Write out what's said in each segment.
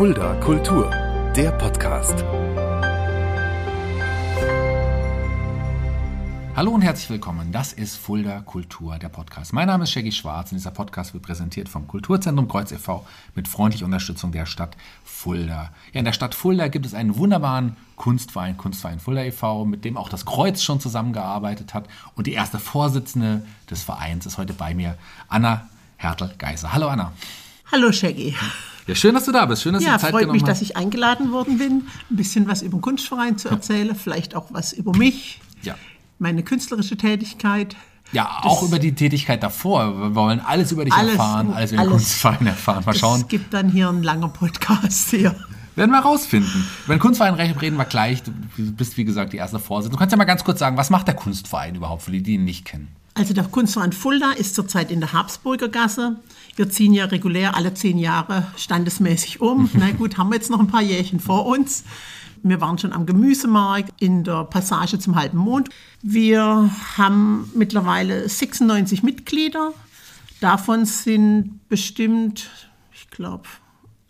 Fulda Kultur, der Podcast. Hallo und herzlich willkommen. Das ist Fulda Kultur, der Podcast. Mein Name ist Shaggy Schwarz und dieser Podcast wird präsentiert vom Kulturzentrum Kreuz e.V. mit freundlicher Unterstützung der Stadt Fulda. Ja, in der Stadt Fulda gibt es einen wunderbaren Kunstverein, Kunstverein Fulda e.V., mit dem auch das Kreuz schon zusammengearbeitet hat. Und die erste Vorsitzende des Vereins ist heute bei mir, Anna Hertel-Geiser. Hallo Anna. Hallo Shaggy. Ja, schön, dass du da bist. Schön, dass ja, du Zeit freut mich, hast. dass ich eingeladen worden bin, ein bisschen was über den Kunstverein zu erzählen, vielleicht auch was über mich, Ja. meine künstlerische Tätigkeit. Ja, auch über die Tätigkeit davor. Wir wollen alles über dich Alles, erfahren, alles über den. Kunstverein erfahren. Mal schauen. Es gibt dann hier einen langen Podcast hier. Werden wir rausfinden. Über den Kunstverein reden wir gleich. Du bist, wie gesagt, die erste Vorsitzende. Du kannst ja mal ganz kurz sagen, was macht der Kunstverein überhaupt, für die, die ihn nicht kennen? Also der Kunstverein Fulda ist zurzeit in der Habsburger Gasse. Wir ziehen ja regulär alle zehn Jahre standesmäßig um. Na gut, haben wir jetzt noch ein paar Jährchen vor uns. Wir waren schon am Gemüsemarkt in der Passage zum halben Mond. Wir haben mittlerweile 96 Mitglieder. Davon sind bestimmt, ich glaube,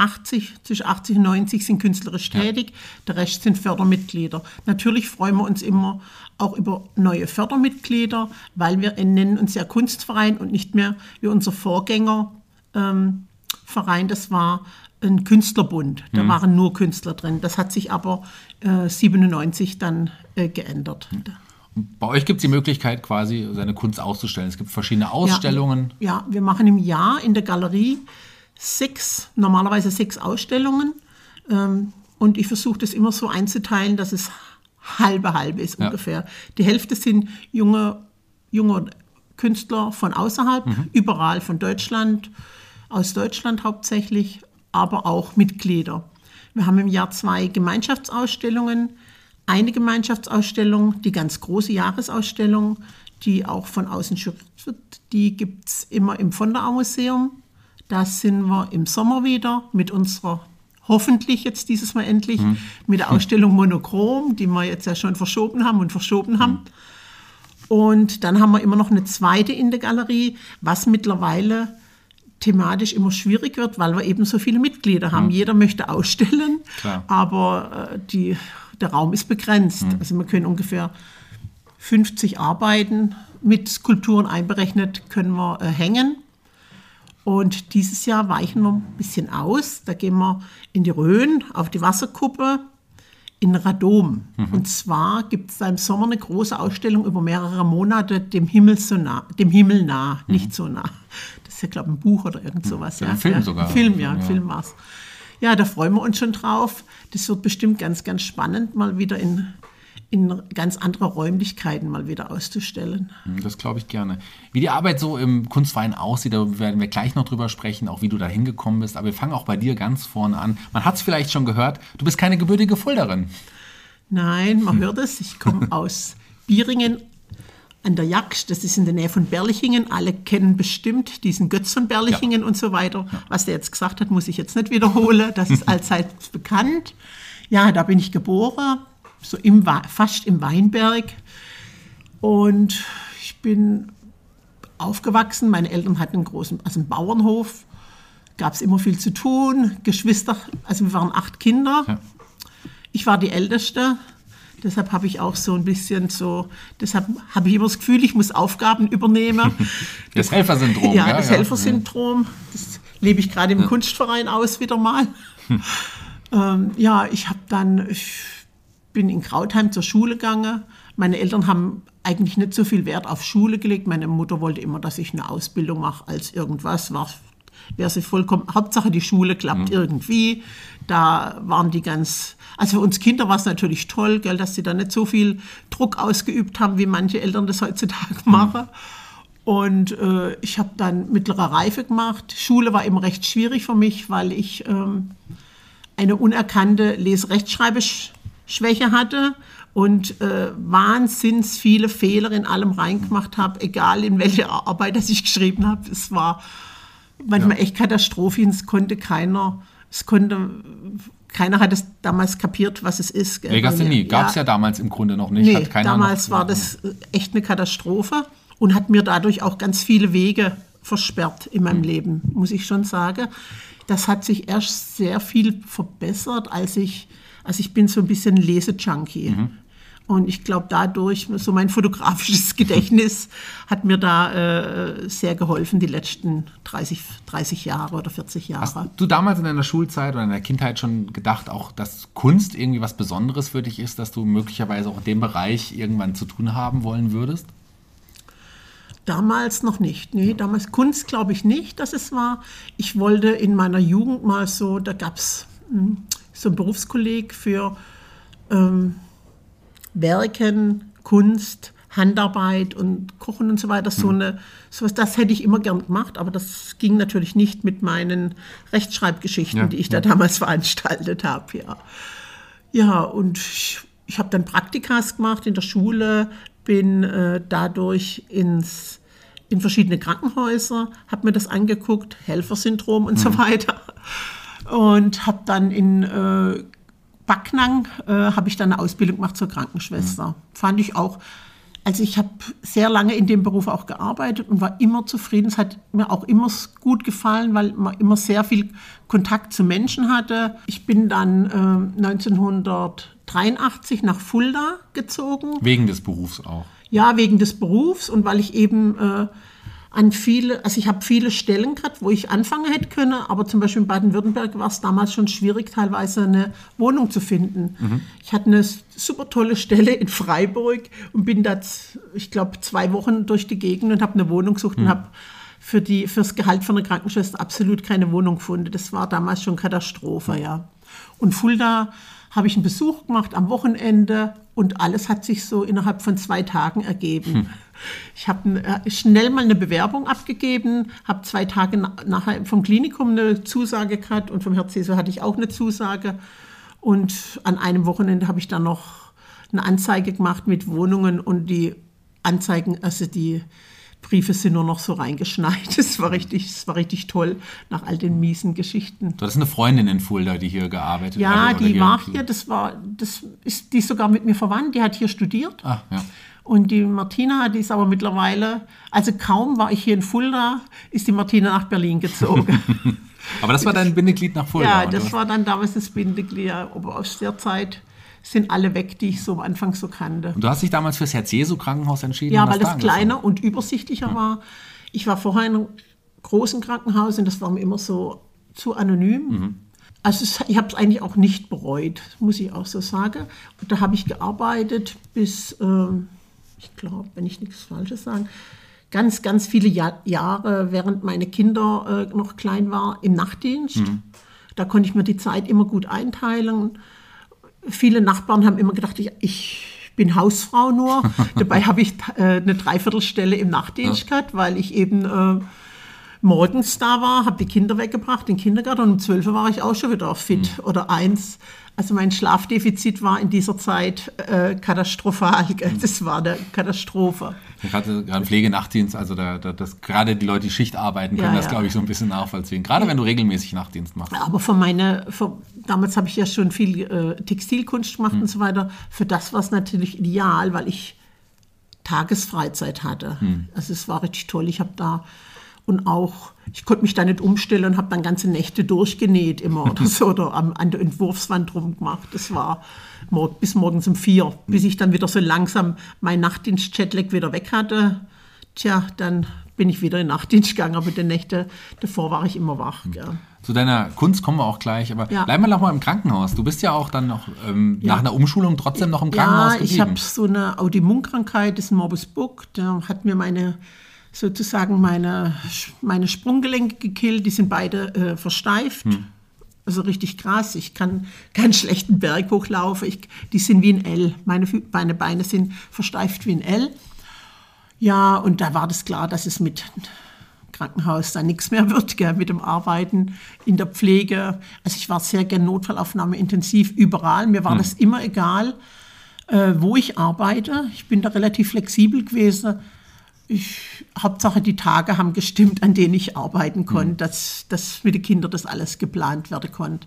80, zwischen 80 und 90 sind künstlerisch tätig, der Rest sind Fördermitglieder. Natürlich freuen wir uns immer auch über neue Fördermitglieder, weil wir nennen uns ja Kunstverein und nicht mehr wie unser Vorgänger ähm, das war ein Künstlerbund. Da waren nur Künstler drin. Das hat sich aber äh, 97 dann äh, geändert. Bei euch gibt es die Möglichkeit, quasi seine Kunst auszustellen. Es gibt verschiedene Ausstellungen. Ja, ja, wir machen im Jahr in der Galerie sechs, normalerweise sechs Ausstellungen. Ähm, und ich versuche das immer so einzuteilen, dass es halbe halbe ist Ja. ungefähr. Die Hälfte sind junge, junge Künstler von außerhalb, überall von Deutschland, aus Deutschland hauptsächlich, aber auch Mitglieder. Wir haben im Jahr zwei Gemeinschaftsausstellungen. Eine Gemeinschaftsausstellung, die ganz große Jahresausstellung, die auch von außen schützt wird, die gibt es immer im von der Au Museum. Da sind wir im Sommer wieder mit unserer, hoffentlich jetzt dieses Mal endlich, mit der Ausstellung Monochrom, die wir jetzt ja schon verschoben haben und verschoben haben. Und dann haben wir immer noch eine zweite in der Galerie, was mittlerweile thematisch immer schwierig wird, weil wir eben so viele Mitglieder haben. Jeder möchte ausstellen, Klar. aber äh, die, der Raum ist begrenzt. Also wir können ungefähr 50 Arbeiten mit Skulpturen einberechnet können wir äh, hängen. Und dieses Jahr weichen wir ein bisschen aus. Da gehen wir in die Rhön auf die Wasserkuppe in Radom. Und zwar gibt es da im Sommer eine große Ausstellung über mehrere Monate dem Himmel so nah, dem Himmel nah, nicht so nah. Das ist ja, glaube ich, ein Buch oder irgend sowas. Ja, Ja, ein Film ja, sogar. Ein Film, ja, ein Ja. Film war's. Ja, da freuen wir uns schon drauf. Das wird bestimmt ganz, ganz spannend, mal wieder in, in ganz andere Räumlichkeiten mal wieder auszustellen. Hm, Das glaube ich gerne. Wie die Arbeit so im Kunstverein aussieht, da werden wir gleich noch drüber sprechen, auch wie du da hingekommen bist. Aber wir fangen auch bei dir ganz vorne an. Man hat es vielleicht schon gehört, du bist keine gebürtige Fulderin. Nein, man hört es. Ich komme aus Bieringen an der Jagd. Das ist in der Nähe von Berlichingen. Alle kennen bestimmt diesen Götz von Berlichingen und so weiter. Was der jetzt gesagt hat, muss ich jetzt nicht wiederholen. Das ist allseits bekannt. Ja, da bin ich geboren, so im, fast im Weinberg. Und ich bin aufgewachsen. Meine Eltern hatten einen großen, also einen Bauernhof. Gab es immer viel zu tun. Geschwister, also wir waren acht Kinder. Ja. Ich war die Älteste. Deshalb habe ich auch so ein bisschen so, deshalb habe ich immer das Gefühl, ich muss Aufgaben übernehmen. Das Helfersyndrom. ja, das Helfersyndrom. Das lebe ich gerade im Kunstverein aus wieder mal. ähm, ja, ich habe dann, ich bin in Krautheim zur Schule gegangen. Meine Eltern haben eigentlich nicht so viel Wert auf Schule gelegt. Meine Mutter wollte immer, dass ich eine Ausbildung mache als irgendwas. War, wäre sie vollkommen, Hauptsache die Schule klappt irgendwie. Da waren die ganz, also für uns Kinder war es natürlich toll, gell, dass sie da nicht so viel Druck ausgeübt haben, wie manche Eltern das heutzutage machen. Und äh, ich habe dann mittlere Reife gemacht. Schule war immer recht schwierig für mich, weil ich ähm, eine unerkannte Lese-Rechtschreibeschwäche hatte und äh, wahnsinns viele Fehler in allem reingemacht habe, egal in welche Arbeit das ich geschrieben habe. Es war manchmal echt Katastrophe. Es konnte keiner, es konnte, keiner hat es damals kapiert, was es ist. gell, Legasthenie gab es ja damals im Grunde noch nicht. Nee, damals noch, war das äh, echt eine Katastrophe und hat mir dadurch auch ganz viele Wege versperrt in Mhm. meinem Leben, muss ich schon sagen. das hat sich erst sehr viel verbessert, als ich, also ich bin so ein bisschen Lesejunkie. Mhm. Und ich glaube, dadurch, so mein fotografisches Gedächtnis hat mir da äh, sehr geholfen, die letzten 30, 30 Jahre oder 40 Jahre. Hast du damals in deiner Schulzeit oder in der Kindheit schon gedacht, auch dass Kunst irgendwie was Besonderes für dich ist, dass du möglicherweise auch in dem Bereich irgendwann zu tun haben wollen würdest? Damals noch nicht. Nee, damals Kunst glaube ich nicht, dass es war. Ich wollte in meiner Jugend mal so, da gab es hm, so ein Berufskolleg für. Ähm, Werken, Kunst, Handarbeit und Kochen und so weiter, so eine, sowas, das hätte ich immer gern gemacht, aber das ging natürlich nicht mit meinen Rechtschreibgeschichten, ja, die ich ja. da damals veranstaltet habe, ja. Ja, und ich, ich habe dann Praktikas gemacht in der Schule, bin äh, dadurch ins, in verschiedene Krankenhäuser, habe mir das angeguckt, Helfersyndrom und mhm. so weiter. Und habe dann in äh, Backnang äh, habe ich dann eine Ausbildung gemacht zur Krankenschwester. Mhm. Fand ich auch, also ich habe sehr lange in dem Beruf auch gearbeitet und war immer zufrieden. Es hat mir auch immer gut gefallen, weil man immer sehr viel Kontakt zu Menschen hatte. Ich bin dann äh, 1983 nach Fulda gezogen. Wegen des Berufs auch? Ja, wegen des Berufs und weil ich eben... Äh, an viele, also ich habe viele Stellen gehabt, wo ich anfangen hätte können, aber zum Beispiel in Baden-Württemberg war es damals schon schwierig, teilweise eine Wohnung zu finden. Mhm. Ich hatte eine super tolle Stelle in Freiburg und bin da, ich glaube, zwei Wochen durch die Gegend und habe eine Wohnung gesucht mhm. und habe für die, fürs Gehalt von einer Krankenschwester absolut keine Wohnung gefunden. Das war damals schon Katastrophe, ja. Und Fulda habe ich einen Besuch gemacht am Wochenende und alles hat sich so innerhalb von zwei Tagen ergeben. Hm. Ich habe äh, schnell mal eine Bewerbung abgegeben, habe zwei Tage nachher vom Klinikum eine Zusage gehabt und vom Herz Jesu hatte ich auch eine Zusage. Und an einem Wochenende habe ich dann noch eine Anzeige gemacht mit Wohnungen und die Anzeigen, also die Briefe sind nur noch so reingeschneit. Es war richtig, es war richtig toll nach all den miesen Geschichten. Du hattest eine Freundin in Fulda, die hier gearbeitet hat. Ja, die war hier, das war, das ist, die ist sogar mit mir verwandt, die hat hier studiert. Ah, ja. Und die Martina, die ist aber mittlerweile, also kaum war ich hier in Fulda, ist die Martina nach Berlin gezogen. aber das war dein Bindeglied nach Fulda? Ja, das war dann damals das Bindeglied, aber aus der Zeit sind alle weg, die ich so am Anfang so kannte. Und du hast dich damals fürs Herz-Jesu-Krankenhaus entschieden? Ja, weil das kleiner und übersichtlicher hm. war. Ich war vorher in einem großen Krankenhaus und das war mir immer so zu anonym. Mhm. Also ich habe es eigentlich auch nicht bereut, muss ich auch so sagen. Und da habe ich gearbeitet bis, äh, ich glaube, wenn ich nichts Falsches sage, ganz, ganz viele Jahr, Jahre, während meine Kinder äh, noch klein waren, im Nachtdienst. Mhm. Da konnte ich mir die Zeit immer gut einteilen viele Nachbarn haben immer gedacht, ich, ich bin Hausfrau nur. Dabei habe ich äh, eine Dreiviertelstelle im Nachtdienst gehabt, weil ich eben äh, morgens da war, habe die Kinder weggebracht, den Kindergarten und um 12 Uhr war ich auch schon wieder fit mhm. oder eins. Also mein Schlafdefizit war in dieser Zeit äh, katastrophal. Das war eine Katastrophe. Gerade, gerade Pflegenachtdienst, also da, da, das, gerade die Leute, die Schicht arbeiten, können ja, das, ja. glaube ich, so ein bisschen nachvollziehen. Gerade wenn du regelmäßig Nachtdienst machst. Aber für meine, für, damals habe ich ja schon viel äh, Textilkunst gemacht hm. und so weiter. Für das war es natürlich ideal, weil ich Tagesfreizeit hatte. Hm. Also es war richtig toll. Ich habe da und auch, ich konnte mich da nicht umstellen und habe dann ganze Nächte durchgenäht immer oder so oder am, an der Entwurfswand rumgemacht. Das war bis morgens um vier, bis ich dann wieder so langsam mein Nachtdienst-Jetlag wieder weg hatte. Tja, dann bin ich wieder in Nachtdienst gegangen, aber die Nächte davor war ich immer wach. Ja. Zu deiner Kunst kommen wir auch gleich, aber ja. bleib mal noch mal im Krankenhaus. Du bist ja auch dann noch ähm, ja. nach einer Umschulung trotzdem noch im Krankenhaus ja, geblieben. Ich habe so eine Autoimmunkrankheit, das ist Morbus Buck. Da hat mir meine sozusagen meine, meine Sprunggelenke gekillt, die sind beide äh, versteift. Hm. Also richtig krass. Ich kann keinen schlechten Berg hochlaufen. Ich, die sind wie ein L. Meine, meine Beine sind versteift wie ein L. Ja, und da war das klar, dass es mit Krankenhaus dann nichts mehr wird, gell, mit dem Arbeiten in der Pflege. Also ich war sehr gerne Notfallaufnahme intensiv überall. Mir war hm. das immer egal, äh, wo ich arbeite. Ich bin da relativ flexibel gewesen ich, Hauptsache die Tage haben gestimmt, an denen ich arbeiten konnte, mhm. dass, dass mit den Kindern das alles geplant werden konnte.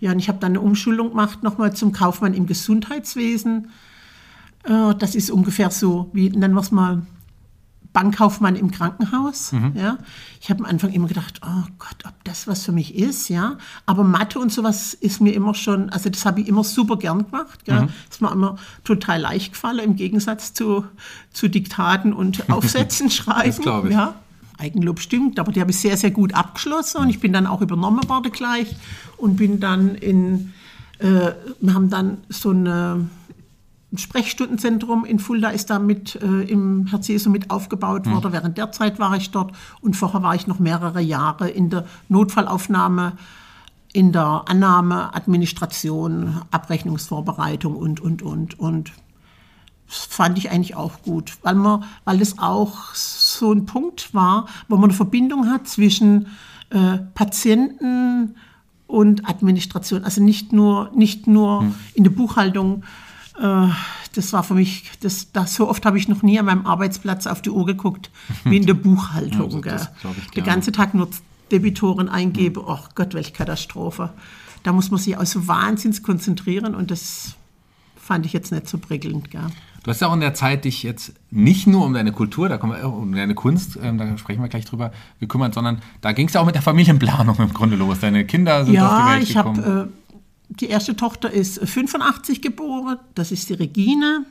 Ja, und ich habe dann eine Umschulung gemacht, nochmal zum Kaufmann im Gesundheitswesen. Äh, das ist ungefähr so, wie nennen wir es mal, Bankkaufmann im Krankenhaus. Ja. Ich habe am Anfang immer gedacht, oh Gott, ob das was für mich ist, ja. Aber Mathe und sowas ist mir immer schon, also das habe ich immer super gern gemacht. Gell. Ist mir immer total leicht gefallen, im Gegensatz zu, zu Diktaten und Aufsätzen schreiben. glaub ich. Ja. Eigenlob stimmt, aber die habe ich sehr, sehr gut abgeschlossen und ich bin dann auch übernommen worden gleich und bin dann in, äh, wir haben dann so eine ein Sprechstundenzentrum in Fulda ist da mit äh, im Herz Jesu mit aufgebaut worden. Während der Zeit war ich dort und vorher war ich noch mehrere Jahre in der Notfallaufnahme, in der Annahme, Administration, Abrechnungsvorbereitung und, und, und. Und das fand ich eigentlich auch gut, weil, man, weil es auch so ein Punkt war, wo man eine Verbindung hat zwischen äh, Patienten und Administration. Also nicht nur, nicht nur in der Buchhaltung. Äh, das war für mich, das, das, so oft habe ich noch nie an meinem Arbeitsplatz auf die Uhr geguckt, wie in der Buchhaltung. Ja, ich Den ganzen Tag nur Debitoren eingebe. Oh Gott, welche Katastrophe. Da muss man sich auch so wahnsinnig konzentrieren und das fand ich jetzt nicht so prickelnd. Gell. Du hast ja auch in der Zeit dich jetzt nicht nur um deine Kultur, da kommen wir, um deine Kunst, ähm, da sprechen wir gleich drüber, gekümmert, sondern da ging es ja auch mit der Familienplanung im Grunde los. Deine Kinder sind auf die Ja, Welt ich gekommen. habe, äh, die erste Tochter ist 85 geboren, das ist die Regine.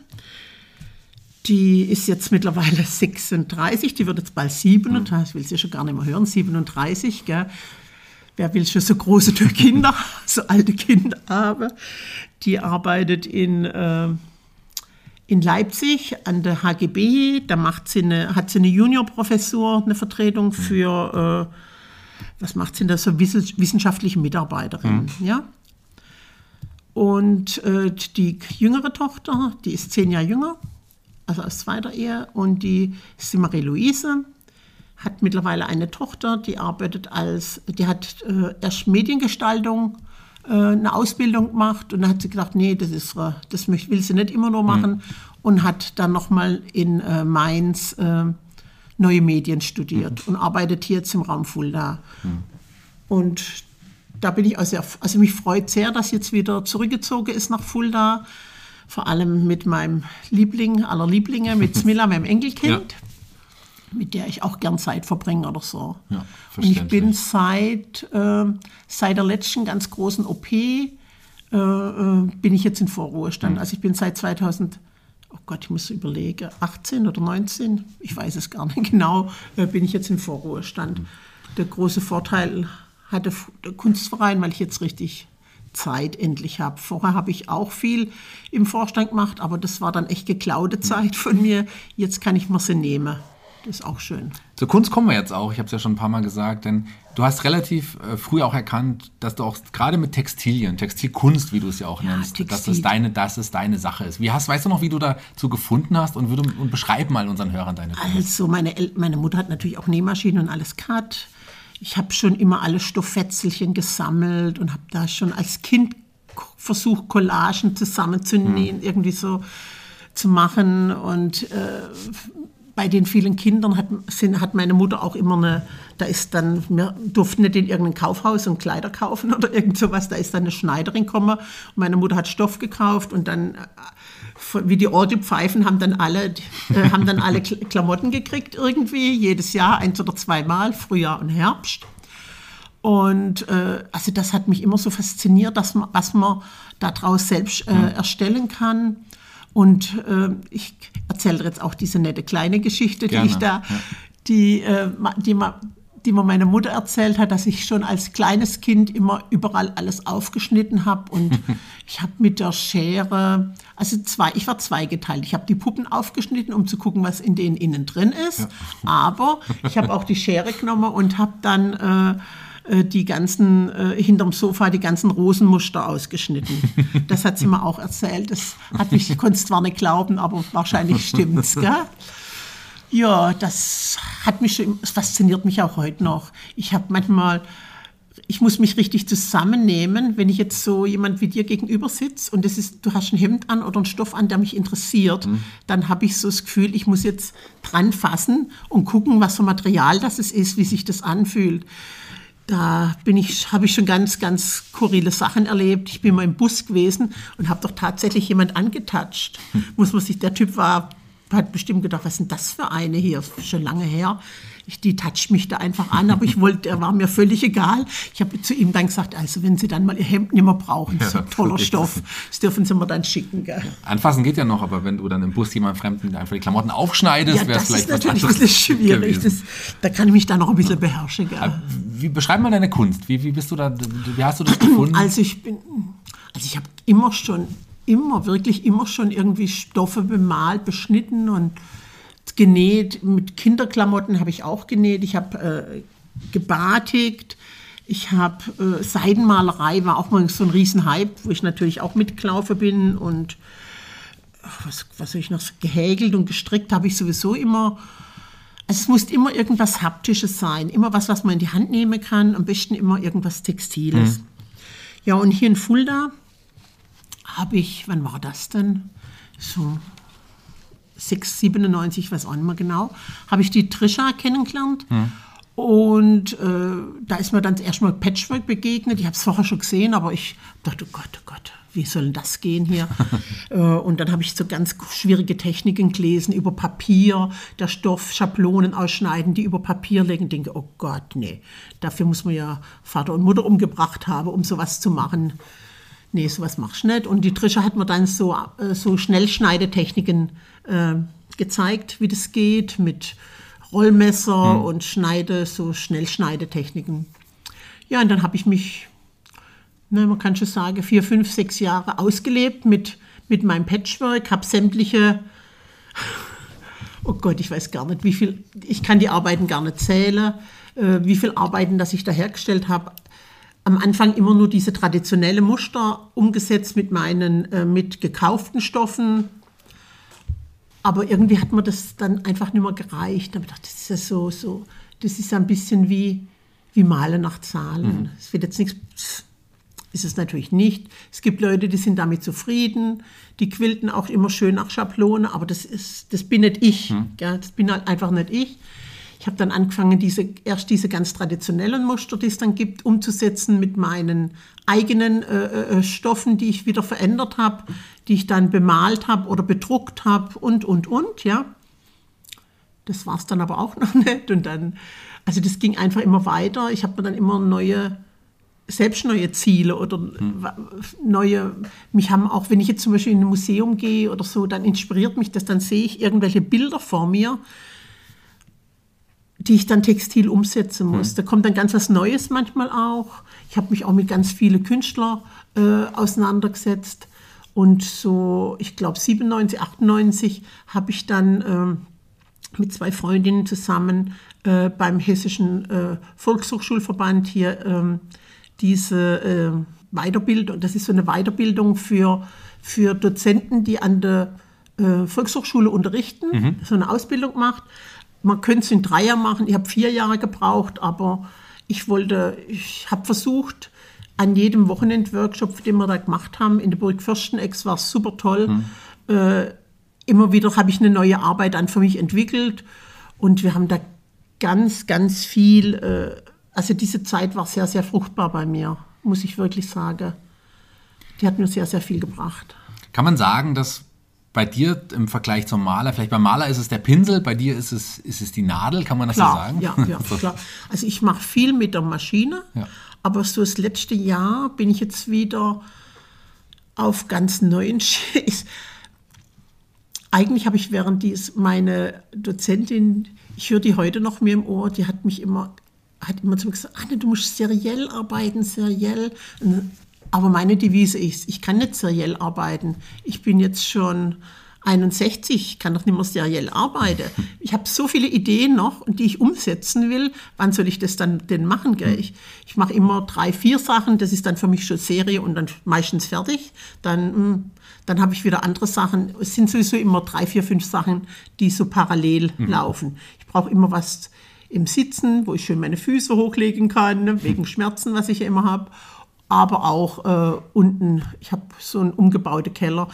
Die ist jetzt mittlerweile 36, die wird jetzt bald 37, ich will sie schon gar nicht mehr hören, 37, gell. Wer will schon so große Kinder, so alte Kinder haben? Die arbeitet in, äh, in Leipzig an der HGB, da macht sie eine, hat sie eine Juniorprofessur, eine Vertretung für, äh, was macht sie denn da, so wissen- wissenschaftliche Mitarbeiterin, ja. Und äh, die jüngere Tochter, die ist zehn Jahre jünger, also aus zweiter Ehe, und die ist die Marie-Louise, hat mittlerweile eine Tochter, die arbeitet als, die hat äh, erst Mediengestaltung äh, eine Ausbildung gemacht. Und dann hat sie gedacht, nee, das ist, das will sie nicht immer nur machen. Und hat dann nochmal in äh, Mainz äh, neue Medien studiert und arbeitet hier jetzt im Raum Fulda. Und da bin ich auch sehr, also mich freut sehr, dass jetzt wieder zurückgezogen ist nach Fulda. Vor allem mit meinem Liebling aller Lieblinge, mit Smilla, meinem Enkelkind, mit der ich auch gern Zeit verbringe oder so. Ja, Und ich bin seit, äh, seit der letzten ganz großen OP, äh, äh, bin ich jetzt in Vorruhestand. Hm. Also ich bin seit 2000, oh Gott, ich muss überlegen, 18 oder 19, ich weiß es gar nicht genau, äh, bin ich jetzt in Vorruhestand. Hm. Der große Vorteil hatte Kunstverein, weil ich jetzt richtig Zeit endlich habe. Vorher habe ich auch viel im Vorstand gemacht, aber das war dann echt geklaute Zeit von mir. Jetzt kann ich mir sie nehmen. Das ist auch schön. Zur Kunst kommen wir jetzt auch, ich habe es ja schon ein paar Mal gesagt, denn du hast relativ äh, früh auch erkannt, dass du auch gerade mit Textilien, Textilkunst, wie du es ja auch Ja, nennst, dass es, deine, dass es deine Sache ist. Wie hast, weißt du noch, wie du dazu gefunden hast und, würde, und beschreib mal unseren Hörern deine Kunst. Also meine, El meine Mutter hat natürlich auch Nähmaschinen und alles gehabt. Ich habe schon immer alle Stofffetzelchen gesammelt und habe da schon als Kind versucht, Collagen zusammenzunähen, irgendwie so zu machen. Und äh, bei den vielen Kindern hat, sind, hat meine Mutter auch immer eine, da ist dann, wir durften nicht in irgendein Kaufhaus und Kleider kaufen oder irgend sowas, da ist dann eine Schneiderin gekommen und meine Mutter hat Stoff gekauft und dann, äh, wie die Orgelpfeifen, haben dann alle, äh, haben dann alle Kl- Klamotten gekriegt irgendwie, jedes Jahr, eins oder zweimal, Frühjahr und Herbst. Und äh, also das hat mich immer so fasziniert, dass man, was man daraus selbst äh, erstellen kann. Und äh, ich erzähle jetzt auch diese nette kleine Geschichte, Gerne, die ich da, ja. die, äh, die, ma- die mir meine Mutter erzählt hat, dass ich schon als kleines Kind immer überall alles aufgeschnitten habe und ich habe mit der Schere, also zwei, ich war zweigeteilt. Ich habe die Puppen aufgeschnitten, um zu gucken, was in denen innen drin ist. Aber ich habe auch die Schere genommen und habe dann äh, äh, die ganzen, äh, hinterm Sofa die ganzen Rosenmuster ausgeschnitten. Das hat sie mir auch erzählt. Das hat mich, ich konnte es zwar nicht glauben, aber wahrscheinlich stimmt's, gell? Ja, das hat mich schon, es fasziniert mich auch heute noch. Ich habe manchmal, ich muss mich richtig zusammennehmen, wenn ich jetzt so jemand wie dir gegenüber sitze und das ist, du hast ein Hemd an oder einen Stoff an, der mich interessiert, dann habe ich so das Gefühl, ich muss jetzt dran fassen und gucken, was für Material das es ist, wie sich das anfühlt. Da bin ich, habe ich schon ganz, ganz skurrile Sachen erlebt. Ich bin mal im Bus gewesen und habe doch tatsächlich jemand angetatscht. Muss man sich, der Typ war hat bestimmt gedacht, was ist denn das für eine hier? Schon lange her. Ich, die toucht mich da einfach an, aber ich wollte, er war mir völlig egal. Ich habe zu ihm dann gesagt, also wenn Sie dann mal Ihr Hemd nicht mehr brauchen, so ein toller Stoff, das dürfen Sie mir dann schicken. Gell? Anfassen geht ja noch, aber wenn du dann im Bus jemand Fremden einfach die Klamotten aufschneidest, Ja, wäre es das vielleicht ist natürlich ein bisschen schwierig. Das, da kann ich mich dann noch ein bisschen beherrschen. Gell? Wie beschreib mal deine Kunst? Wie, wie bist du da, wie hast du das gefunden? Also ich bin, also ich habe immer schon, immer, wirklich immer schon irgendwie Stoffe bemalt, beschnitten und genäht. Mit Kinderklamotten habe ich auch genäht. Ich habe äh, gebatigt. Ich habe äh, Seidenmalerei, war auch mal so ein Riesenhype, wo ich natürlich auch Mitklaufe bin. Und ach, was, was soll ich noch, gehäkelt und gestrickt habe ich sowieso immer. Also es muss immer irgendwas Haptisches sein, immer was, was man in die Hand nehmen kann, am besten immer irgendwas Textiles. Ja, und hier in Fulda habe ich, wann war das denn? So 6, 97, weiß auch nicht mehr genau, habe ich die Trisha kennengelernt. Und äh, da ist mir dann erstmal Patchwork begegnet. Ich habe es vorher schon gesehen, aber ich dachte, oh Gott, oh Gott, wie soll denn das gehen hier? äh, und dann habe ich so ganz schwierige Techniken gelesen über Papier, der Stoff, Schablonen ausschneiden, die über Papier legen. Ich denke, oh Gott, nee, dafür muss man ja Vater und Mutter umgebracht haben, um sowas zu machen. Nee, sowas machst du nicht. Und die Trisha hat mir dann so, äh, so Schnellschneidetechniken äh, gezeigt, wie das geht, mit Rollmesser und Schneide, so Schnellschneidetechniken. Ja, und dann habe ich mich, na, man kann schon sagen, vier, fünf, sechs Jahre ausgelebt mit, mit meinem Patchwork, habe sämtliche, oh Gott, ich weiß gar nicht, wie viel, ich kann die Arbeiten gar nicht zählen, äh, wie viele Arbeiten, das ich da hergestellt habe. Am Anfang immer nur diese traditionelle Muster umgesetzt mit meinen, äh, mit gekauften Stoffen, aber irgendwie hat mir das dann einfach nicht mehr gereicht. Da habe ich gedacht, das ist ja so, so, das ist ja ein bisschen wie, wie Malen nach Zahlen. Es wird jetzt nichts, ist es natürlich nicht. Es gibt Leute, die sind damit zufrieden, die quilten auch immer schön nach Schablone, aber das ist, das bin nicht ich. Gell? Das bin halt einfach nicht ich. Ich habe dann angefangen, diese, erst diese ganz traditionellen Muster, die es dann gibt, umzusetzen mit meinen eigenen äh, äh, Stoffen, die ich wieder verändert habe, die ich dann bemalt habe oder bedruckt habe und, und, und, ja. Das war es dann aber auch noch nicht. Und dann, also das ging einfach immer weiter. Ich habe mir dann immer neue, selbst neue Ziele oder wa- neue, mich haben auch, wenn ich jetzt zum Beispiel in ein Museum gehe oder so, dann inspiriert mich das, dann sehe ich irgendwelche Bilder vor mir, die ich dann textil umsetzen muss. Da kommt dann ganz was Neues manchmal auch. Ich habe mich auch mit ganz vielen Künstlern äh, auseinandergesetzt. Und so, ich glaube 97, 98 habe ich dann ähm, mit zwei Freundinnen zusammen äh, beim Hessischen äh, Volkshochschulverband hier ähm, diese äh, Weiterbildung, das ist so eine Weiterbildung für, für Dozenten, die an der äh, Volkshochschule unterrichten, so eine Ausbildung macht. Man könnte es in drei Jahren machen, ich habe vier Jahre gebraucht, aber ich wollte, ich habe versucht, an jedem Wochenend-Workshop, den wir da gemacht haben, in der Burg Fürsteneck, es war super toll. Äh, immer wieder habe ich eine neue Arbeit dann für mich entwickelt und wir haben da ganz, ganz viel, äh, also diese Zeit war sehr, sehr fruchtbar bei mir, muss ich wirklich sagen. Die hat mir sehr, sehr viel gebracht. Kann man sagen, dass bei dir im Vergleich zum Maler, vielleicht beim Maler ist es der Pinsel, bei dir ist es, ist es die Nadel, kann man das so Klar, sagen? ja, ja, klar. Also ich mache viel mit der Maschine, Ja. aber so das letzte Jahr bin ich jetzt wieder auf ganz neuen Schiss. Eigentlich habe ich während dies meine Dozentin, ich höre die heute noch mir im Ohr, die hat mich immer, hat immer zu mir gesagt, Anne, du musst seriell arbeiten, seriell. Aber meine Devise ist, ich kann nicht seriell arbeiten. Ich bin jetzt schon 61, ich kann doch nicht mehr seriell arbeiten. Ich habe so viele Ideen noch, die ich umsetzen will. Wann soll ich das dann denn machen? Gell? Ich, ich mache immer drei, vier Sachen, das ist dann für mich schon Serie und dann meistens fertig. Dann, hm, dann habe ich wieder andere Sachen. Es sind sowieso immer drei, vier, fünf Sachen, die so parallel laufen. Ich brauche immer was im Sitzen, wo ich schön meine Füße hochlegen kann, ne, wegen Schmerzen, was ich ja immer habe. Aber auch äh, unten, ich habe so einen umgebauten Keller.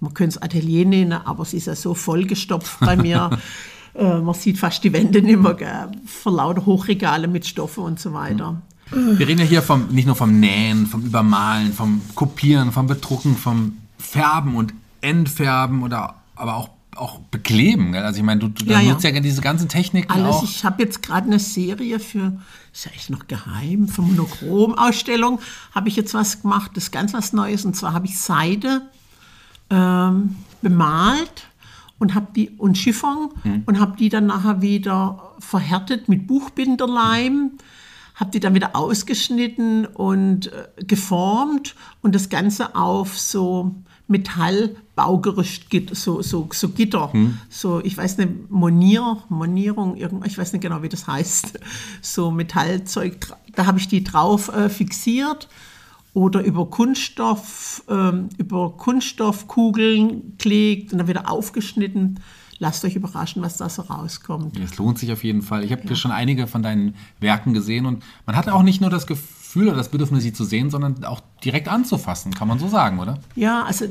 Man könnte es Atelier nennen, aber es ist ja so vollgestopft bei mir. äh, man sieht fast die Wände nicht mehr, gell, vor lauter Hochregale mit Stoffe und so weiter. Wir reden ja hier vom, nicht nur vom Nähen, vom Übermalen, vom Kopieren, vom Bedrucken, vom Färben und Entfärben oder aber auch auch bekleben. Gell? Also ich meine, du, du Ja, ja. nutzt ja, diese ganzen Techniken Alles. auch. Ich habe jetzt gerade eine Serie für, ist ja echt noch geheim, für Monochrom-Ausstellung habe ich jetzt was gemacht, das ist ganz was Neues. Und zwar habe ich Seide ähm, bemalt und habe die und Chiffon und habe die dann nachher wieder verhärtet mit Buchbinderleim. Habe die dann wieder ausgeschnitten und äh, geformt und das Ganze auf so Metallbaugerüst, so, so, so Gitter, so, ich weiß nicht, Monier, Monierung, irgendwas, ich weiß nicht genau, wie das heißt, so Metallzeug, da habe ich die drauf äh, fixiert oder über Kunststoff, ähm, über Kunststoffkugeln gelegt und dann wieder aufgeschnitten. Lasst euch überraschen, was da so rauskommt. Es lohnt sich auf jeden Fall. Ich habe ja. schon einige von deinen Werken gesehen und man hat auch nicht nur das Gefühl oder das Bedürfnis, sie zu sehen, sondern auch direkt anzufassen, kann man so sagen, oder? Ja, also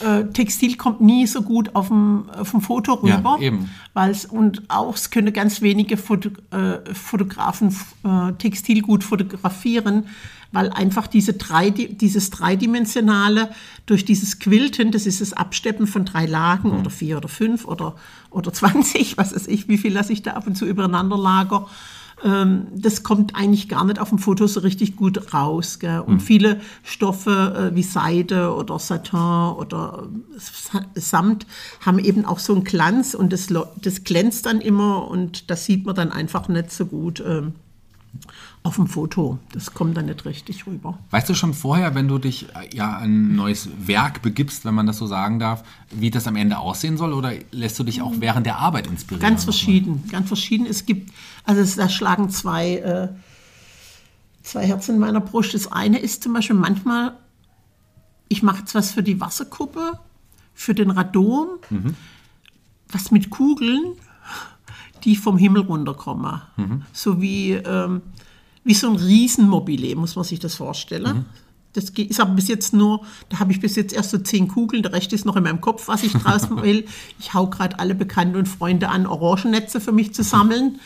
äh, Textil kommt nie so gut auf dem, auf dem Foto Ja, rüber. eben. Weil's, und auch es können ganz wenige Foto, äh, Fotografen äh, Textil gut fotografieren, weil einfach diese drei, dieses dreidimensionale durch dieses Quilten, das ist das Absteppen von drei Lagen oder vier oder fünf oder, oder 20, was weiß ich, wie viel lasse ich da ab und zu übereinander lager. Ähm, das kommt eigentlich gar nicht auf dem Foto so richtig gut raus. Gell? Und viele Stoffe äh, wie Seide oder Satin oder Sa- Samt haben eben auch so einen Glanz und das, das glänzt dann immer und das sieht man dann einfach nicht so gut ähm, auf dem Foto. Das kommt dann nicht richtig rüber. Weißt du schon vorher, wenn du dich äh, ja an ein neues Werk begibst, wenn man das so sagen darf, wie das am Ende aussehen soll oder lässt du dich auch während der Arbeit inspirieren? Ganz verschieden, ganz verschieden. Es gibt, also es, da schlagen zwei, äh, zwei Herzen in meiner Brust. Das eine ist zum Beispiel manchmal, ich mache jetzt was für die Wasserkuppe, für den Radom, was mit Kugeln, die vom Himmel runterkommen. So wie, ähm, wie so ein Riesenmobile, muss man sich das vorstellen. Das geht- ist aber bis jetzt nur, da habe ich bis jetzt erst so zehn Kugeln, der Rest ist noch in meinem Kopf, was ich draus will. Ich hau gerade alle Bekannte und Freunde an, Orangennetze für mich zu sammeln.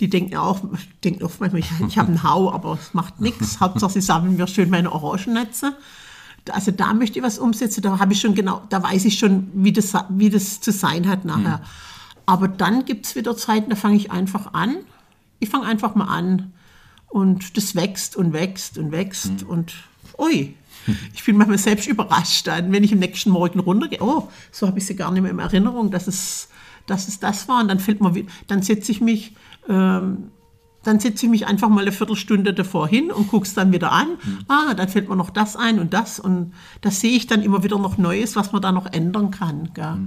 Die denken auch, denken oft manchmal, ich, ich habe einen Hau, aber es macht nichts. Hauptsache, sie sammeln mir schön meine Orangennetze. Also da möchte ich was umsetzen, da habe ich schon genau, da weiß ich schon, wie das, wie das zu sein hat nachher. Aber dann gibt es wieder Zeiten, da fange ich einfach an. Ich fange einfach mal an und das wächst und wächst und wächst und ui. Ich bin manchmal selbst überrascht, dann, wenn ich am nächsten Morgen runtergehe. Oh, so habe ich sie gar nicht mehr in Erinnerung, dass es, dass es das war. Und dann fällt mir, dann setze ich mich, ähm, dann setze ich mich einfach mal eine Viertelstunde davor hin und gucke es dann wieder an. Ah, dann fällt mir noch das ein und das. Und da sehe ich dann immer wieder noch Neues, was man da noch ändern kann. Gell?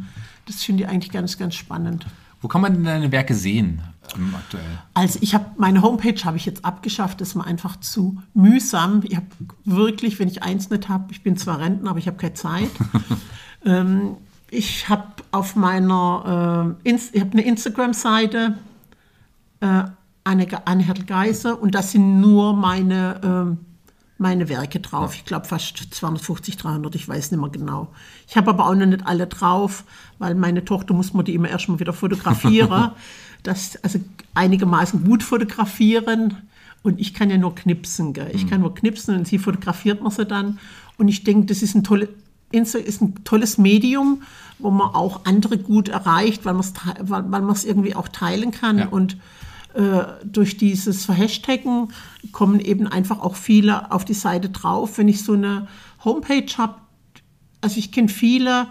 Das finde ich eigentlich ganz, ganz spannend. Wo kann man denn deine Werke sehen aktuell? Also ich habe meine Homepage habe ich jetzt abgeschafft, das ist mir einfach zu mühsam. Ich habe wirklich, wenn ich eins nicht habe, ich bin zwar Rentner, aber ich habe keine Zeit. ähm, ich habe auf meiner äh, ich habe eine Instagram-Seite, äh, Anne, Anne Hertel Geiser, und das sind nur meine, ähm, meine Werke drauf. Ich glaube fast 250, 300, ich weiß nicht mehr genau. Ich habe aber auch noch nicht alle drauf, weil meine Tochter muss man die immer erstmal wieder fotografieren. das, also einigermaßen gut fotografieren. Und ich kann ja nur knipsen. Gell? Ich kann nur knipsen und sie fotografiert man sie dann. Und ich denke, das ist ein, tolle, ist ein tolles Medium, wo man auch andere gut erreicht, weil man es weil, weil irgendwie auch teilen kann. Ja. Und durch dieses Verhashtaggen kommen eben einfach auch viele auf die Seite drauf. Wenn ich so eine Homepage habe, also ich kenne viele,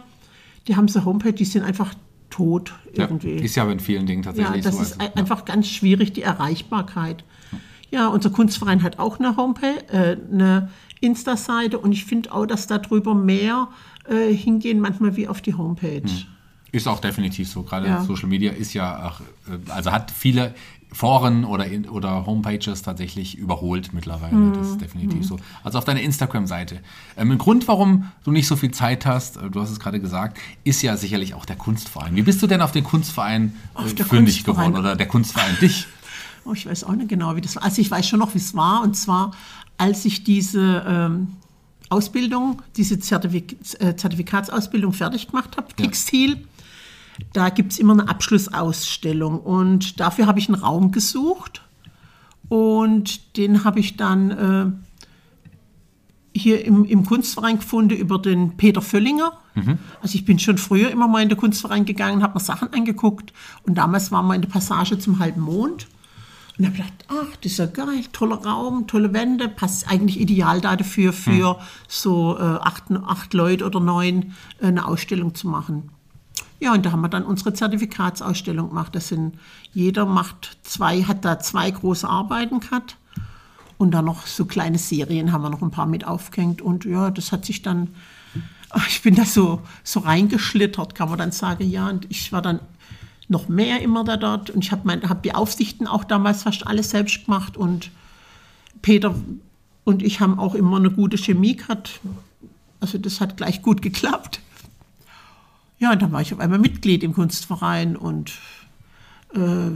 die haben so eine Homepage, die sind einfach tot irgendwie. Ja, ist ja in vielen Dingen Ja, tatsächlich das so. ist also, ein- einfach ganz schwierig, die Erreichbarkeit. Ja, unser Kunstverein hat auch eine Homepage, äh, eine Insta-Seite und ich finde auch, dass darüber mehr äh, hingehen, manchmal wie auf die Homepage. Ist auch definitiv so. Gerade Ja. Social Media ist ja, auch, äh, also hat viele Foren oder, in, oder Homepages tatsächlich überholt mittlerweile. Mhm. Das ist definitiv so. Also auf deiner Instagram-Seite. Ähm, ein Grund, warum du nicht so viel Zeit hast, äh, du hast es gerade gesagt, ist ja sicherlich auch der Kunstverein. Wie bist du denn auf den Kunstverein äh, Auf der fündig Kunstverein. geworden oder der Kunstverein dich? Oh, ich weiß auch nicht genau, wie das war. Also ich weiß schon noch, wie es war. Und zwar, als ich diese ähm, Ausbildung, diese Zertifik äh, Zertifikatsausbildung fertig gemacht habe, Textil, da gibt es immer eine Abschlussausstellung. Und dafür habe ich einen Raum gesucht. Und den habe ich dann, äh, hier im, im Kunstverein gefunden über den Peter Völlinger. Also ich bin schon früher immer mal in den Kunstverein gegangen, habe mir Sachen angeguckt. Und damals waren wir in der Passage zum halben Mond. Und habe gedacht, ach, das ist ja geil, toller Raum, tolle Wände, passt eigentlich ideal da dafür, für so äh, acht, acht Leute oder neun äh, eine Ausstellung zu machen. Ja, und da haben wir dann unsere Zertifikatsausstellung gemacht. Das sind, jeder macht zwei, hat da zwei große Arbeiten gehabt. Und dann noch so kleine Serien haben wir noch ein paar mit aufgehängt. Und ja, das hat sich dann, ich bin da so, so reingeschlittert, kann man dann sagen. Ja, und ich war dann noch mehr immer da dort. Und ich habe hab die Aufsichten auch damals fast alles selbst gemacht. Und Peter und ich haben auch immer eine gute Chemie gehabt. Also das hat gleich gut geklappt. Ja, und dann war ich auf einmal Mitglied im Kunstverein und äh,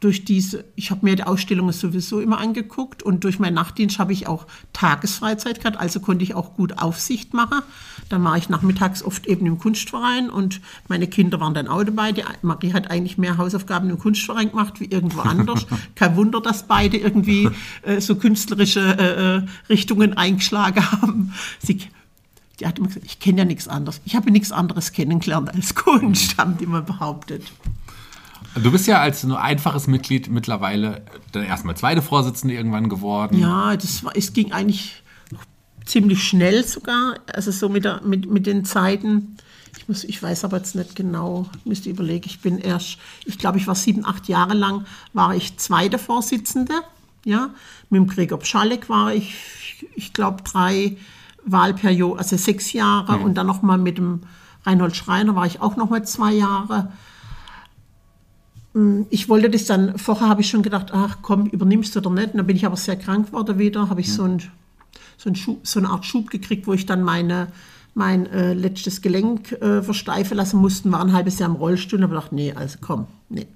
durch diese, ich habe mir die Ausstellungen sowieso immer angeguckt und durch meinen Nachtdienst habe ich auch Tagesfreizeit gehabt, also konnte ich auch gut Aufsicht machen. Dann war ich nachmittags oft eben im Kunstverein und meine Kinder waren dann auch dabei. Die Marie hat eigentlich mehr Hausaufgaben im Kunstverein gemacht wie irgendwo anders. Kein Wunder, dass beide irgendwie äh, so künstlerische äh, äh Richtungen eingeschlagen haben. Sie, die hat immer gesagt, ich kenne ja nichts anderes. Ich habe nichts anderes kennengelernt als Kunst, haben die immer behauptet. Du bist ja als nur einfaches Mitglied mittlerweile dann erstmal zweite Vorsitzende irgendwann geworden. Ja, das war, es ging eigentlich ziemlich schnell sogar, also so mit, der, mit, mit den Zeiten. Ich, muss, ich weiß aber jetzt nicht genau, ich müsste überlegen, ich bin erst, ich glaube, ich war sieben, acht Jahre lang, war ich zweite Vorsitzende. Ja, mit dem Gregor Pschalek war ich, ich glaube, drei Wahlperioden, also sechs Jahre mhm. und dann nochmal mit dem Reinhold Schreiner war ich auch nochmal zwei Jahre. Hm, ich wollte das dann, vorher habe ich schon gedacht, ach komm, übernimmst du oder nicht. Und dann bin ich aber sehr krank geworden wieder, habe ich ja. so, ein, so, ein Schub, so, eine Art Schub gekriegt, wo ich dann meine, mein äh, letztes Gelenk äh, versteifen lassen musste, war ein halbes Jahr im Rollstuhl und habe gedacht, nee, also komm, nee.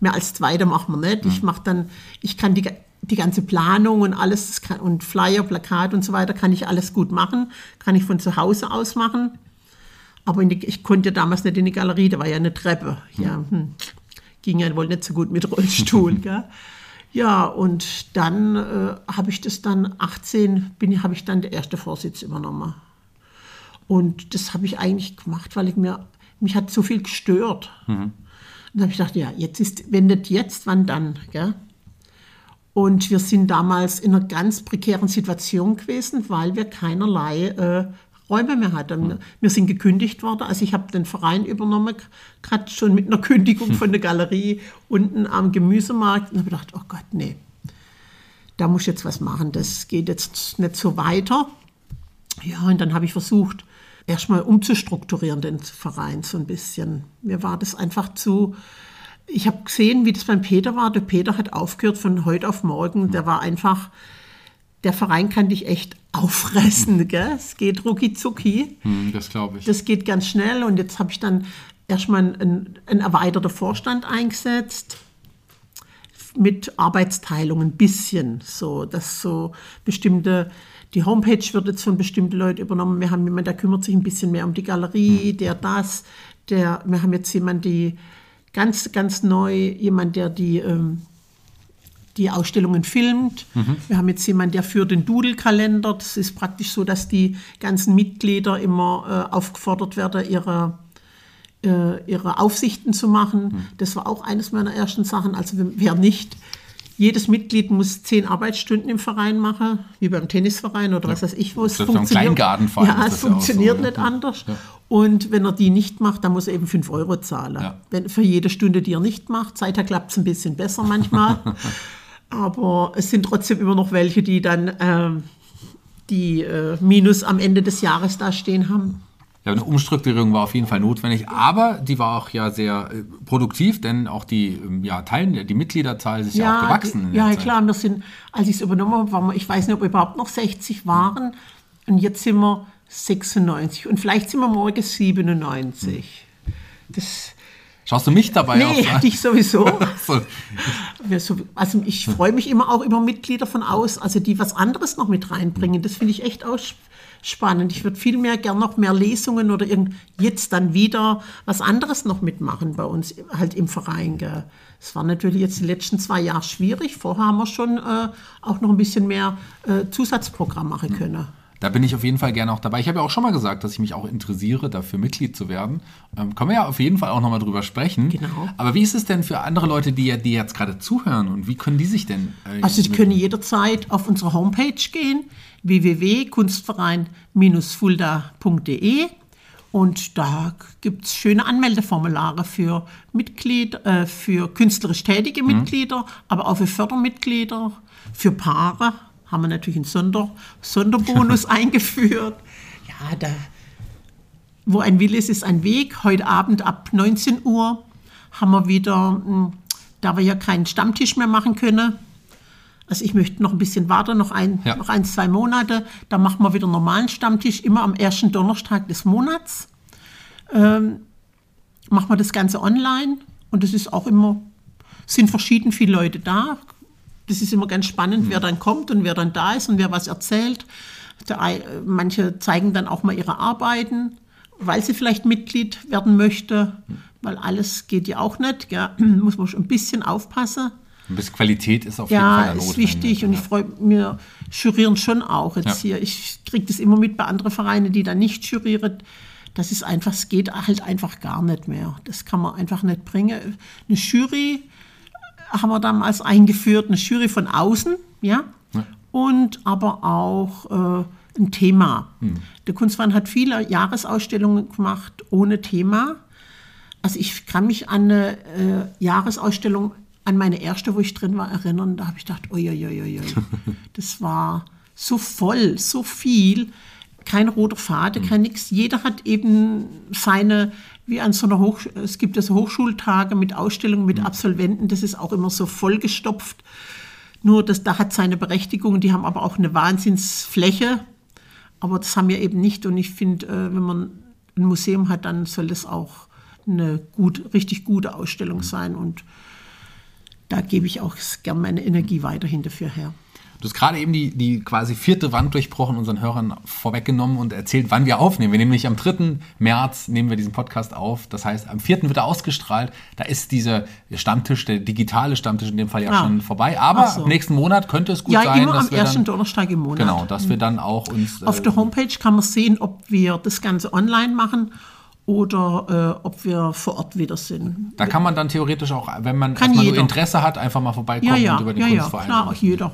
Mehr als Zweiter machen wir nicht. Ja. Ich mache dann, ich kann die, die ganze Planung und alles kann, und Flyer, Plakat und so weiter, kann ich alles gut machen, kann ich von zu Hause aus machen. Aber die, ich konnte damals nicht in die Galerie, da war ja eine Treppe. Ja, hm ging ja wohl nicht so gut mit Rollstuhl. gell? Ja, und dann äh, habe ich das dann 18, bin, habe ich dann der erste Vorsitz übernommen. Und das habe ich eigentlich gemacht, weil ich mir, mich hat so viel gestört. Mhm. Und dann habe ich gedacht, ja, jetzt ist, wenn nicht jetzt, wann dann? Gell? Und wir sind damals in einer ganz prekären Situation gewesen, weil wir keinerlei äh, Räume mehr hat. Und wir sind gekündigt worden. Also ich habe den Verein übernommen, gerade schon mit einer Kündigung von der Galerie unten am Gemüsemarkt. Und habe gedacht, oh Gott, nee, da muss ich jetzt was machen. Das geht jetzt nicht so weiter. Ja, und dann habe ich versucht, erstmal umzustrukturieren, den Verein so ein bisschen. Mir war das einfach zu. Ich habe gesehen, wie das beim Peter war. Der Peter hat aufgehört von heute auf morgen. Der war einfach der Verein kann dich echt auffressen. Gell? Es geht rucki zucki. Hm, das glaube ich. Das geht ganz schnell. Und jetzt habe ich dann erstmal einen, einen erweiterten Vorstand eingesetzt mit Arbeitsteilung ein bisschen. So, dass so bestimmte, die Homepage wird jetzt von bestimmten Leuten übernommen. Wir haben jemanden, der kümmert sich ein bisschen mehr um die Galerie, hm. der das, der, wir haben jetzt jemanden, die ganz, ganz neu, jemand, der die ähm, die Ausstellungen filmt. Mhm. Wir haben jetzt jemanden, der führt den Doodle-Kalender. Das ist praktisch so, dass die ganzen Mitglieder immer äh, aufgefordert werden, ihre, äh, ihre Aufsichten zu machen. Mhm. Das war auch eines meiner ersten Sachen. Also wer nicht, jedes Mitglied muss zehn Arbeitsstunden im Verein machen, wie beim Tennisverein oder ja. was weiß ich wo. Es das funktioniert, ja, es funktioniert so, nicht ja. anders. Ja. Und wenn er die nicht macht, dann muss er eben fünf Euro zahlen. Wenn, für jede Stunde, die er nicht macht. Seither klappt es ein bisschen besser manchmal. Aber es sind trotzdem immer noch welche, die dann ähm, die äh, Minus am Ende des Jahres da stehen haben. Ja, eine Umstrukturierung war auf jeden Fall notwendig, aber die war auch ja sehr äh, produktiv, denn auch die ähm, ja, Teilen, die Mitgliederzahl ist ja, ja auch gewachsen. ja, klar, wir sind, als ich es übernommen habe, waren wir, ich weiß nicht, ob wir überhaupt noch 60 waren und jetzt sind wir 96 und vielleicht sind wir morgen 97. Hm. Das, Schaust du mich dabei Nee, auf? dich sowieso. also ich freue mich immer auch über Mitglieder von aus, also die was anderes noch mit reinbringen. Das finde ich echt auch spannend. Ich würde viel mehr gern noch mehr Lesungen oder jetzt dann wieder was anderes noch mitmachen bei uns halt im Verein. Es war natürlich jetzt die letzten zwei Jahre schwierig. Vorher haben wir schon äh, auch noch ein bisschen mehr äh, Zusatzprogramm machen können. Da bin ich auf jeden Fall gerne auch dabei. Ich habe ja auch schon mal gesagt, dass ich mich auch interessiere, dafür Mitglied zu werden. Ähm, können wir ja auf jeden Fall auch nochmal drüber sprechen. Genau. Aber wie ist es denn für andere Leute, die, die jetzt gerade zuhören und wie können die sich denn? Äh, Also Sie mit- können jederzeit auf unsere Homepage gehen, www.kunstverein-fulda.de und da gibt es schöne Anmeldeformulare für Mitglieder, äh, für künstlerisch tätige Mitglieder, aber auch für Fördermitglieder, für Paare haben wir natürlich einen Sonder, Sonderbonus eingeführt. Ja, da, wo ein Wille ist, ist ein Weg. Heute Abend ab 19 Uhr haben wir wieder, mh, da wir ja keinen Stammtisch mehr machen können, also ich möchte noch ein bisschen warten, noch ein, Ja. noch ein, zwei Monate. Da machen wir wieder einen normalen Stammtisch, immer am ersten Donnerstag des Monats. Ähm, machen wir das Ganze online und es ist auch immer, sind verschieden viele Leute da. Das ist immer ganz spannend, wer dann kommt und wer dann da ist und wer was erzählt. Der, ei- manche zeigen dann auch mal ihre Arbeiten, weil sie vielleicht Mitglied werden möchte, weil alles geht ja auch nicht. Gell? Muss man schon ein bisschen aufpassen. Ein bisschen Qualität ist auf jeden Ja, Fall da ist wichtig und ich freue mir jurieren schon auch jetzt Ja. hier. Ich kriege das immer mit bei anderen Vereinen, die da nicht jurieren. Das ist einfach, es geht halt einfach gar nicht mehr. Das kann man einfach nicht bringen. Eine Jury haben wir damals eingeführt, eine Jury von außen, ja, und aber auch äh, ein Thema. Der Kunstverein hat viele Jahresausstellungen gemacht ohne Thema. Also ich kann mich an eine äh, Jahresausstellung, an meine erste, wo ich drin war, erinnern. Da habe ich gedacht, uiuiuiui, das war so voll, so viel. Kein roter Faden, kein nix. Jeder hat eben seine, wie an so einer Hoch, es gibt ja so Hochschultage mit Ausstellungen mit Absolventen, das ist auch immer so vollgestopft. Nur das, da hat seine Berechtigung, die haben aber auch eine Wahnsinnsfläche. Aber das haben wir eben nicht. Und ich finde, äh, wenn man ein Museum hat, dann soll das auch eine gut, richtig gute Ausstellung sein. Und da gebe ich auch gern meine Energie weiterhin dafür her. Du hast gerade eben die, die quasi vierte Wand durchbrochen, unseren Hörern vorweggenommen und erzählt, wann wir aufnehmen. Wir nehmen nämlich am 3. März nehmen wir diesen Podcast auf. Das heißt, am 4. wird er ausgestrahlt. Da ist dieser Stammtisch, der digitale Stammtisch in dem Fall ja Ah. schon vorbei. Aber so. nächsten Monat könnte es gut ja, sein, immer dass am wir ersten dann, Donnerstag im Monat. genau, dass wir dann auch uns Auf äh, der Homepage kann man sehen, ob wir das Ganze online machen oder äh, ob wir vor Ort wieder sind. da kann man dann theoretisch auch, wenn man Kann erstmal nur jeder. Interesse hat, einfach mal vorbeikommen Ja, ja, und über den ja, ja, Kunstverein. klar, auch jeder.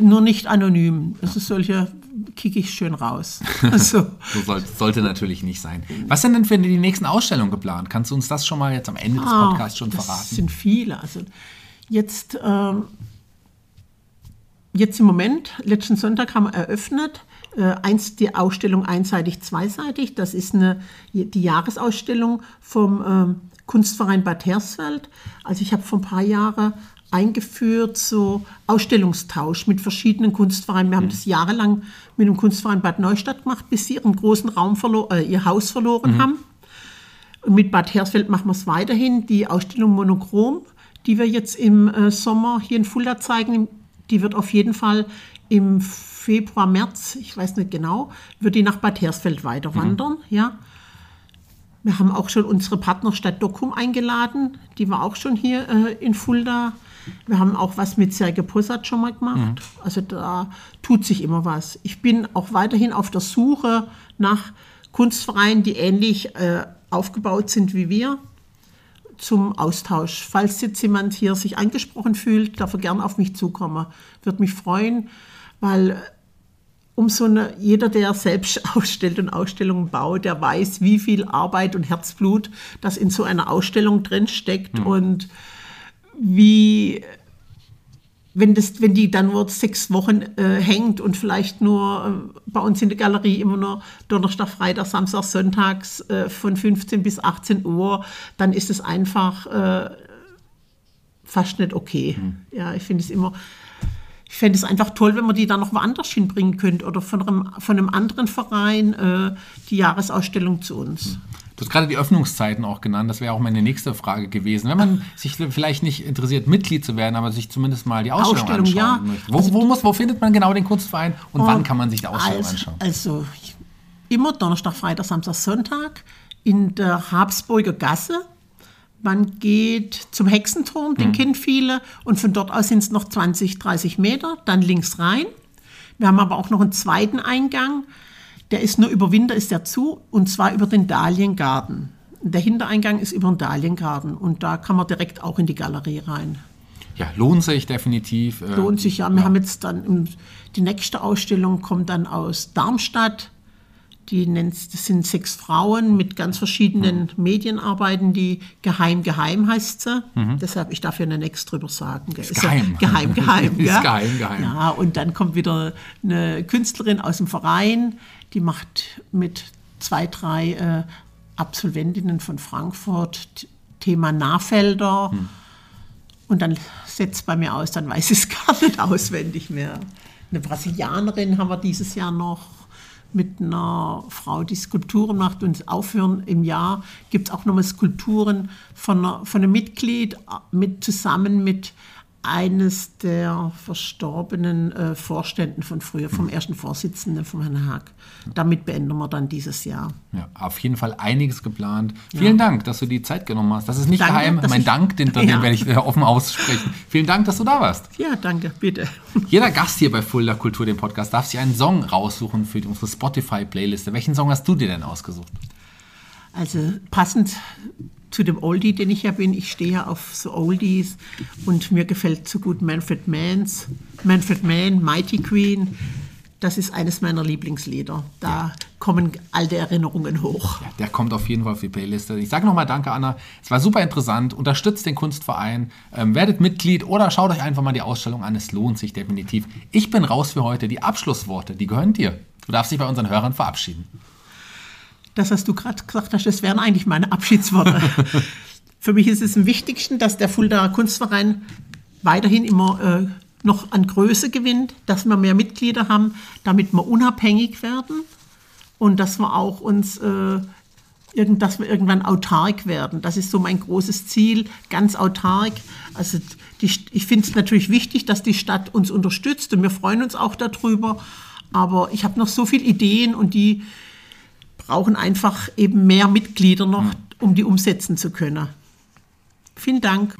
Nur nicht anonym. Also solche kicke ich schön raus. Also, So soll, sollte natürlich nicht sein. Was sind denn für die nächsten Ausstellungen geplant? Kannst du uns das schon mal jetzt am Ende des Ah, Podcasts schon das verraten? sind viele. Also jetzt, ähm, jetzt im Moment, letzten Sonntag haben wir eröffnet, eins, die Ausstellung einseitig, zweiseitig. Das ist eine, die Jahresausstellung vom ähm, Kunstverein Bad Hersfeld. Also ich habe vor ein paar Jahren eingeführt, so Ausstellungstausch mit verschiedenen Kunstvereinen. Wir haben das jahrelang mit dem Kunstverein Bad Neustadt gemacht, bis sie ihren großen Raum äh, ihr Haus verloren haben. Und mit Bad Hersfeld machen wir es weiterhin. Die Ausstellung Monochrom, die wir jetzt im äh, Sommer hier in Fulda zeigen, die wird auf jeden Fall im Februar, März, ich weiß nicht genau, wird die nach Bad Hersfeld weiter wandern. Ja. Wir haben auch schon unsere Partnerstadt Dockum eingeladen. Die war auch schon hier äh, in Fulda. Wir haben auch was mit Serge Possat schon mal gemacht. Also da tut sich immer was. Ich bin auch weiterhin auf der Suche nach Kunstvereinen, die ähnlich äh, aufgebaut sind wie wir, zum Austausch. Falls jetzt jemand hier sich angesprochen fühlt, darf er gern auf mich zukommen. Würde mich freuen, weil um so eine, jeder, der selbst ausstellt und Ausstellungen baut, der weiß, wie viel Arbeit und Herzblut das in so einer Ausstellung drin steckt und wie, wenn, das, wenn die dann nur sechs Wochen äh, hängt und vielleicht nur äh, bei uns in der Galerie immer nur Donnerstag, Freitag, Samstag, Sonntags äh, von 15 bis 18 Uhr, dann ist es einfach äh, fast nicht okay. Ja, ich finde es immer. Ich fände es einfach toll, wenn man die dann noch woanders hinbringen könnte oder von einem, von einem anderen Verein äh, die Jahresausstellung zu uns. Du hast gerade die Öffnungszeiten auch genannt. Das wäre auch meine nächste Frage gewesen. Wenn man sich vielleicht nicht interessiert, Mitglied zu werden, aber sich zumindest mal die Ausstellung, Ausstellung, anschauen ja. möchte. Wo, wo, muss, wo findet man genau den Kunstverein und wann kann man sich die Ausstellung also, anschauen? Also immer Donnerstag, Freitag, Samstag, Sonntag in der Habsburger Gasse. Man geht zum Hexenturm, Mhm. den kennen viele, und von dort aus sind es noch 20, 30 Meter, dann links rein. Wir haben aber auch noch einen zweiten Eingang. Der ist nur über Winter ist der zu und zwar über den Dahliengarten. Der Hintereingang ist über den Dahliengarten und da kann man direkt auch in die Galerie rein. Ja, lohnt sich definitiv. Lohnt sich ja. Wir haben jetzt dann die nächste Ausstellung kommt dann aus Darmstadt. Die nennt, das sind sechs Frauen mit ganz verschiedenen Medien arbeiten, die Geheim Geheim heißt sie. Deshalb, ich darf ja nichts drüber sagen. gell. Ist ja geheim. Geheim Geheim. Ist ja. geheim, geheim. Ja, und dann kommt wieder eine Künstlerin aus dem Verein, die macht mit zwei, drei äh, Absolventinnen von Frankfurt Thema Nahfelder. Hm. Und dann setzt es bei mir aus, dann weiß ich es gar nicht auswendig mehr. Eine Brasilianerin haben wir dieses Jahr noch mit einer Frau, die Skulpturen macht und aufhören im Jahr gibt es auch nochmal Skulpturen von, einer, von einem Mitglied äh, mit, zusammen mit eines der verstorbenen äh, Vorständen von früher, vom ersten Vorsitzenden von Herrn Haag. Damit beenden wir dann dieses Jahr. Ja, auf jeden Fall einiges geplant. Vielen Dank, dass du die Zeit genommen hast. Das ist nicht Danke, geheim. Mein Dank, den, den Ja. werde ich äh, offen aussprechen. Vielen Dank, dass du da warst. Ja, danke, bitte. Jeder Gast hier bei Fulda Kultur, dem Podcast, darf sich einen Song raussuchen für unsere Spotify-Playliste. Welchen Song hast du dir denn ausgesucht? Also passend zu dem Oldie, den ich ja bin, ich stehe ja auf so Oldies und mir gefällt so gut Manfred Manns, Manfred Mann, Mighty Queen. Das ist eines meiner Lieblingslieder. Da kommen alte Erinnerungen hoch. Ja, der kommt auf jeden Fall auf die Playliste. Ich sage nochmal Danke, Anna. Es war super interessant. Unterstützt den Kunstverein, ähm, werdet Mitglied oder schaut euch einfach mal die Ausstellung an. Es lohnt sich definitiv. Ich bin raus für heute. Die Abschlussworte, die gehören dir. Du darfst dich bei unseren Hörern verabschieden. Das, was du gerade gesagt hast, das wären eigentlich meine Abschiedsworte. Für mich ist es am wichtigsten, dass der Fuldaer Kunstverein weiterhin immer äh, noch an Größe gewinnt, dass wir mehr Mitglieder haben, damit wir unabhängig werden und dass wir auch uns, äh, irgend, dass wir irgendwann autark werden. Das ist so mein großes Ziel, ganz autark. Also die, ich finde es natürlich wichtig, dass die Stadt uns unterstützt und wir freuen uns auch darüber. Aber ich habe noch so viele Ideen und die brauchen einfach eben mehr Mitglieder noch, um die umsetzen zu können. Vielen Dank.